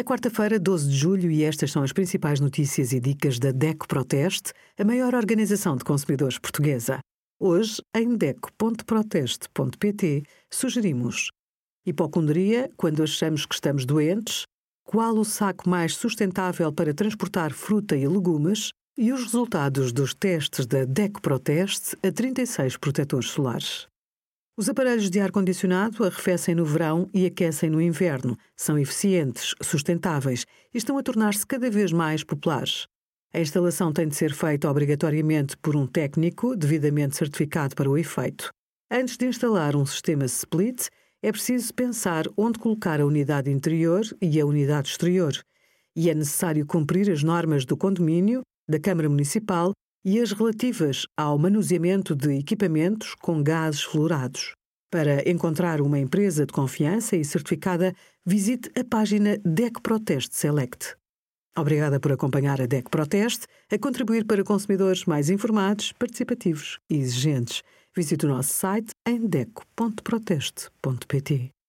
É quarta-feira, 12 de julho, e estas são as principais notícias e dicas da DECO Proteste, a maior organização de consumidores portuguesa. Hoje, em DECO.proteste.pt, sugerimos hipocondria quando achamos que estamos doentes, qual o saco mais sustentável para transportar fruta e legumes e os resultados dos testes da DECO Proteste a 36 protetores solares. Os aparelhos de ar-condicionado arrefecem no verão e aquecem no inverno, são eficientes, sustentáveis e estão a tornar-se cada vez mais populares. A instalação tem de ser feita obrigatoriamente por um técnico devidamente certificado para o efeito. Antes de instalar um sistema split, é preciso pensar onde colocar a unidade interior e a unidade exterior, e é necessário cumprir as normas do condomínio, da Câmara Municipal e as relativas ao manuseamento de equipamentos com gases fluorados. Para encontrar uma empresa de confiança e certificada, visite a página DEC Proteste Select. Obrigada por acompanhar a DEC Proteste a contribuir para consumidores mais informados, participativos e exigentes. Visite o nosso site em deco.proteste.pt.